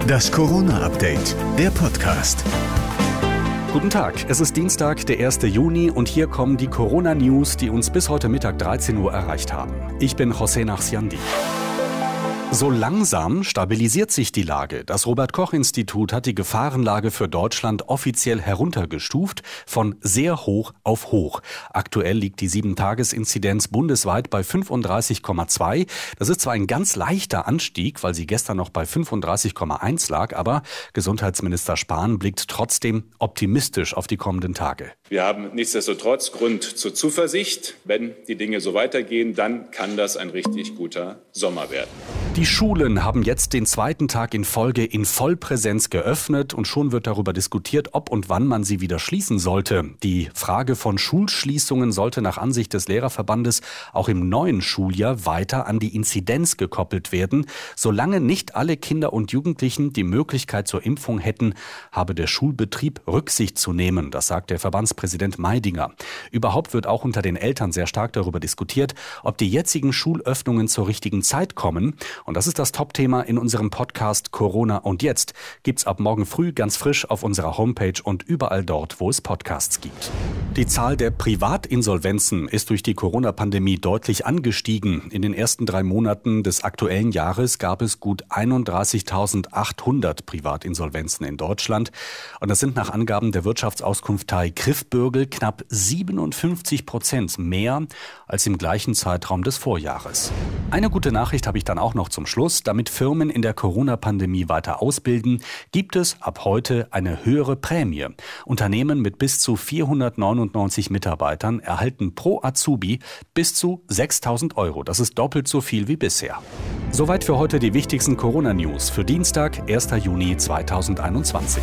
Das Corona-Update, der Podcast. Guten Tag, es ist Dienstag, der 1. Juni und hier kommen die Corona-News, die uns bis heute Mittag 13 Uhr erreicht haben. Ich bin José Nachsiandi. So langsam stabilisiert sich die Lage. Das Robert Koch Institut hat die Gefahrenlage für Deutschland offiziell heruntergestuft von sehr hoch auf hoch. Aktuell liegt die 7-Tages-Inzidenz bundesweit bei 35,2. Das ist zwar ein ganz leichter Anstieg, weil sie gestern noch bei 35,1 lag, aber Gesundheitsminister Spahn blickt trotzdem optimistisch auf die kommenden Tage. Wir haben nichtsdestotrotz Grund zur Zuversicht. Wenn die Dinge so weitergehen, dann kann das ein richtig guter Sommer werden. Die Schulen haben jetzt den zweiten Tag in Folge in Vollpräsenz geöffnet und schon wird darüber diskutiert, ob und wann man sie wieder schließen sollte. Die Frage von Schulschließungen sollte nach Ansicht des Lehrerverbandes auch im neuen Schuljahr weiter an die Inzidenz gekoppelt werden. Solange nicht alle Kinder und Jugendlichen die Möglichkeit zur Impfung hätten, habe der Schulbetrieb Rücksicht zu nehmen. Das sagt der Verbandspräsident Meidinger. Überhaupt wird auch unter den Eltern sehr stark darüber diskutiert, ob die jetzigen Schulöffnungen zur richtigen Zeit kommen. Und das ist das Top-Thema in unserem Podcast Corona und jetzt. Gibt's ab morgen früh ganz frisch auf unserer Homepage und überall dort, wo es Podcasts gibt. Die Zahl der Privatinsolvenzen ist durch die Corona-Pandemie deutlich angestiegen. In den ersten drei Monaten des aktuellen Jahres gab es gut 31.800 Privatinsolvenzen in Deutschland. Und das sind nach Angaben der Wirtschaftsauskunft TAI Griffbürgel knapp 57 Prozent mehr als im gleichen Zeitraum des Vorjahres. Eine gute Nachricht habe ich dann auch noch zum Schluss. Damit Firmen in der Corona-Pandemie weiter ausbilden, gibt es ab heute eine höhere Prämie. Unternehmen mit bis zu 499 Mitarbeitern erhalten pro Azubi bis zu 6000 Euro. Das ist doppelt so viel wie bisher. Soweit für heute die wichtigsten Corona-News für Dienstag, 1. Juni 2021.